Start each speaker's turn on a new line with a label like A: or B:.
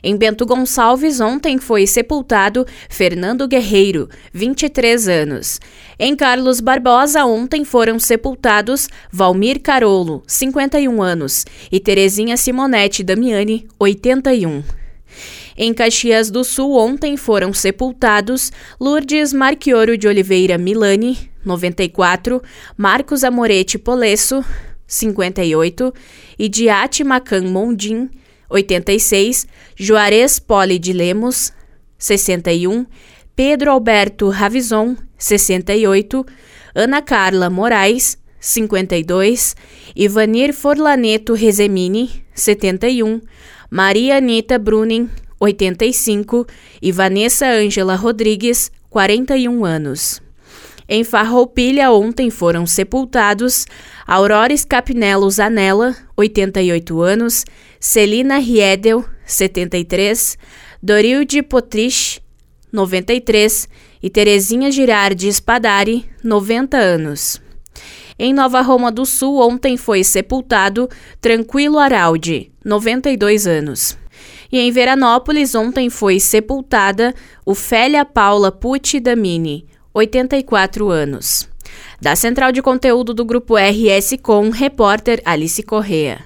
A: Em Bento Gonçalves, ontem foi sepultado Fernando Guerreiro, 23 anos. Em Carlos Barbosa, ontem foram sepultados Valmir Carolo, 51 anos, e Terezinha Simonetti Damiani, 81. Em Caxias do Sul, ontem foram sepultados Lourdes Marchioro de Oliveira Milani, 94, Marcos Amorete Polesso, 58, e Diate Macan Mondim, 86, Juarez Poli de Lemos, 61, Pedro Alberto Ravison, 68, Ana Carla Moraes, 52, Ivanir Forlaneto Rezemini, 71, Maria Anita Bruning, 85 e Vanessa Ângela Rodrigues, 41 anos. Em Farroupilha, ontem foram sepultados Aurora Capinello Zanella, 88 anos, Celina Riedel, 73, Dorilde Potrich, 93 e Terezinha Girardi Spadari, 90 anos. Em Nova Roma do Sul, ontem foi sepultado Tranquilo Araldi, 92 anos. E em Veranópolis, ontem foi sepultada Ofélia Paula Pucci Damini, 84 anos. Da central de conteúdo do Grupo RS Com, repórter Alice Correa.